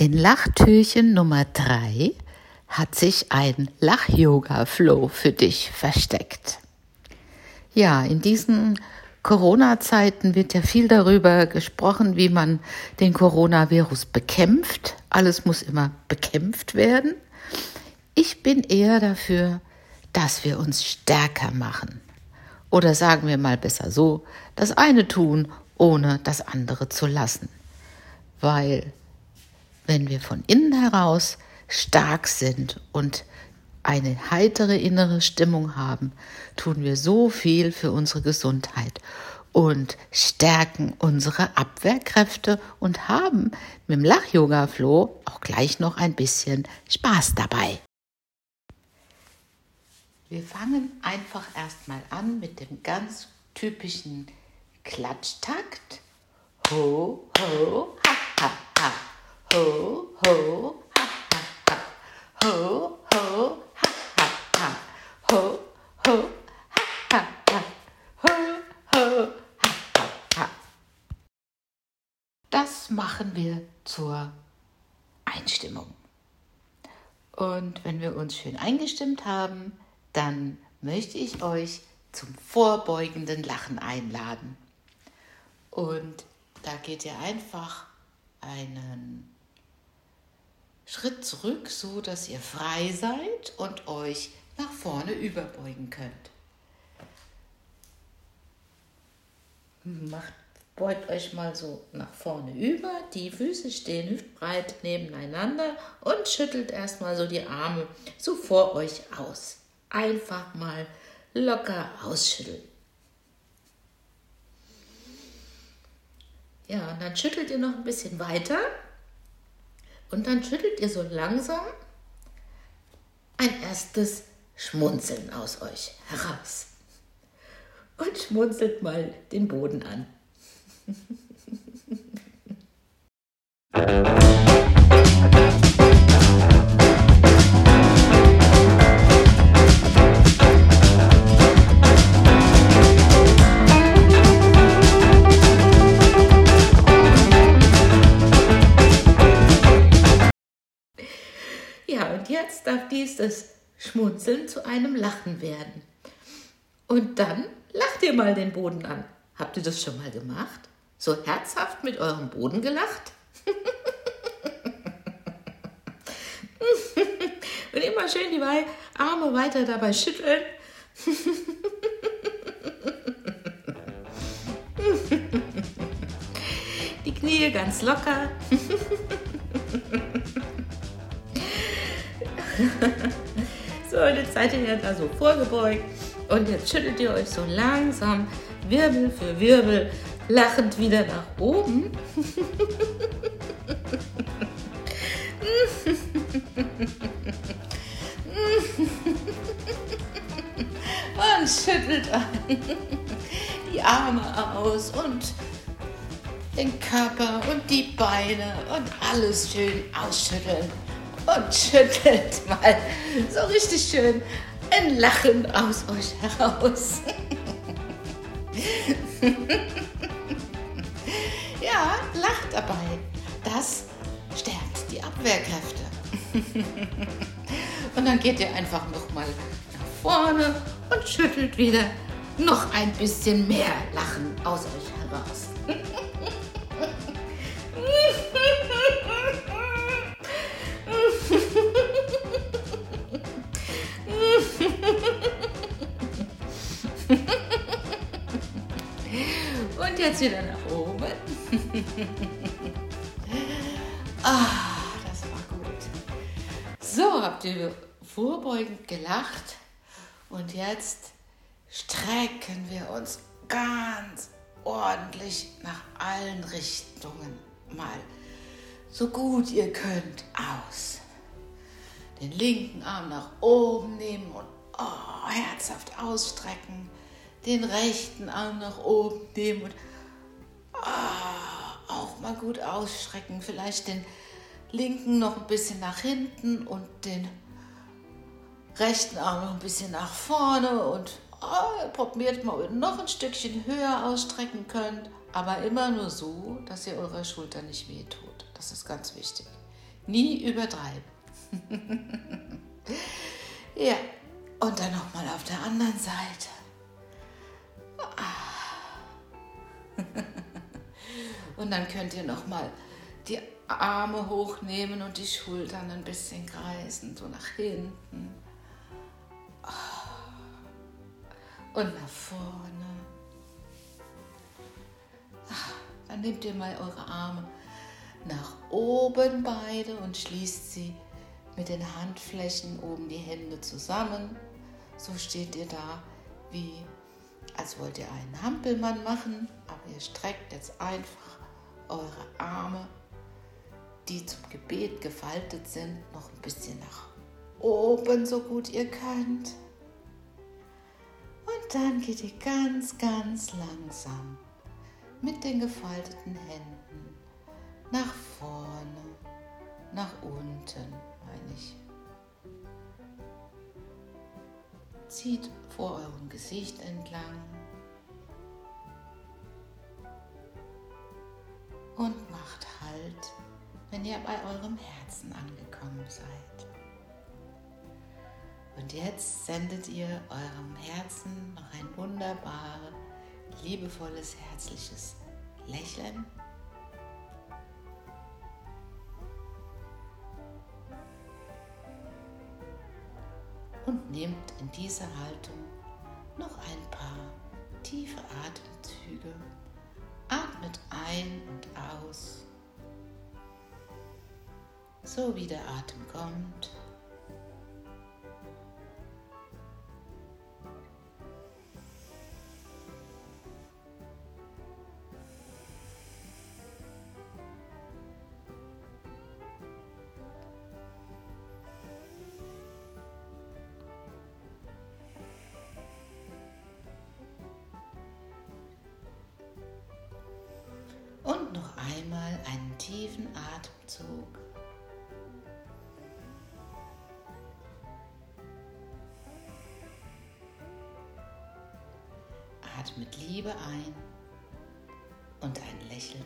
In Lachtürchen Nummer 3 hat sich ein Lach-Yoga-Flow für dich versteckt. Ja, in diesen Corona-Zeiten wird ja viel darüber gesprochen, wie man den Coronavirus bekämpft. Alles muss immer bekämpft werden. Ich bin eher dafür, dass wir uns stärker machen. Oder sagen wir mal besser so, das eine tun, ohne das andere zu lassen. Weil wenn wir von innen heraus stark sind und eine heitere innere Stimmung haben, tun wir so viel für unsere Gesundheit und stärken unsere Abwehrkräfte und haben mit dem Lach-Yoga-Flow auch gleich noch ein bisschen Spaß dabei. Wir fangen einfach erstmal an mit dem ganz typischen Klatschtakt. Ho, ho. Ho, ho, ha, ha, ha. Ho, ho, ha, ha, ha. Ho, ho, ha, ha, ha. Ho, ho, ha, ha, ha. Das machen wir zur Einstimmung. Und wenn wir uns schön eingestimmt haben, dann möchte ich euch zum vorbeugenden Lachen einladen. Und da geht ihr einfach einen Schritt zurück, so dass ihr frei seid und euch nach vorne überbeugen könnt. Macht, beugt euch mal so nach vorne über, die Füße stehen hüftbreit nebeneinander und schüttelt erstmal so die Arme so vor euch aus. Einfach mal locker ausschütteln. Ja, und dann schüttelt ihr noch ein bisschen weiter und dann schüttelt ihr so langsam ein erstes Schmunzeln aus euch heraus. Und schmunzelt mal den Boden an. darf dieses Schmunzeln zu einem Lachen werden. Und dann lacht ihr mal den Boden an. Habt ihr das schon mal gemacht? So herzhaft mit eurem Boden gelacht? Und immer schön die Arme weiter dabei schütteln. Die Knie ganz locker. so, und jetzt seid ihr ja da so vorgebeugt und jetzt schüttelt ihr euch so langsam Wirbel für Wirbel lachend wieder nach oben. und schüttelt die Arme aus und den Körper und die Beine und alles schön ausschütteln und schüttelt mal so richtig schön ein Lachen aus euch heraus. ja, lacht dabei. Das stärkt die Abwehrkräfte. und dann geht ihr einfach nochmal nach vorne und schüttelt wieder noch ein bisschen mehr Lachen aus euch heraus. Jetzt wieder nach oben. ah, das war gut. So, habt ihr vorbeugend gelacht. Und jetzt strecken wir uns ganz ordentlich nach allen Richtungen mal so gut ihr könnt aus. Den linken Arm nach oben nehmen und oh, herzhaft ausstrecken den rechten Arm nach oben nehmen und ah, auch mal gut ausstrecken. Vielleicht den linken noch ein bisschen nach hinten und den rechten Arm noch ein bisschen nach vorne und oh, probiert mal, ob ihr noch ein Stückchen höher ausstrecken könnt, aber immer nur so, dass ihr eurer Schulter nicht wehtut. Das ist ganz wichtig. Nie übertreiben. ja, und dann nochmal auf der anderen Seite. Und dann könnt ihr nochmal die Arme hochnehmen und die Schultern ein bisschen kreisen, so nach hinten. Und nach vorne. Dann nehmt ihr mal eure Arme nach oben beide und schließt sie mit den Handflächen oben die Hände zusammen. So steht ihr da, wie als wollt ihr einen Hampelmann machen, aber ihr streckt jetzt einfach eure Arme, die zum Gebet gefaltet sind, noch ein bisschen nach oben, so gut ihr könnt. Und dann geht ihr ganz, ganz langsam mit den gefalteten Händen nach vorne, nach unten, meine ich. Zieht vor eurem Gesicht entlang ihr bei eurem Herzen angekommen seid. Und jetzt sendet ihr eurem Herzen noch ein wunderbares, liebevolles, herzliches Lächeln und nehmt in dieser Haltung noch ein paar tiefe Atemzüge. Atmet ein und aus, so wie der Atem kommt. Atmet Liebe ein und ein Lächeln.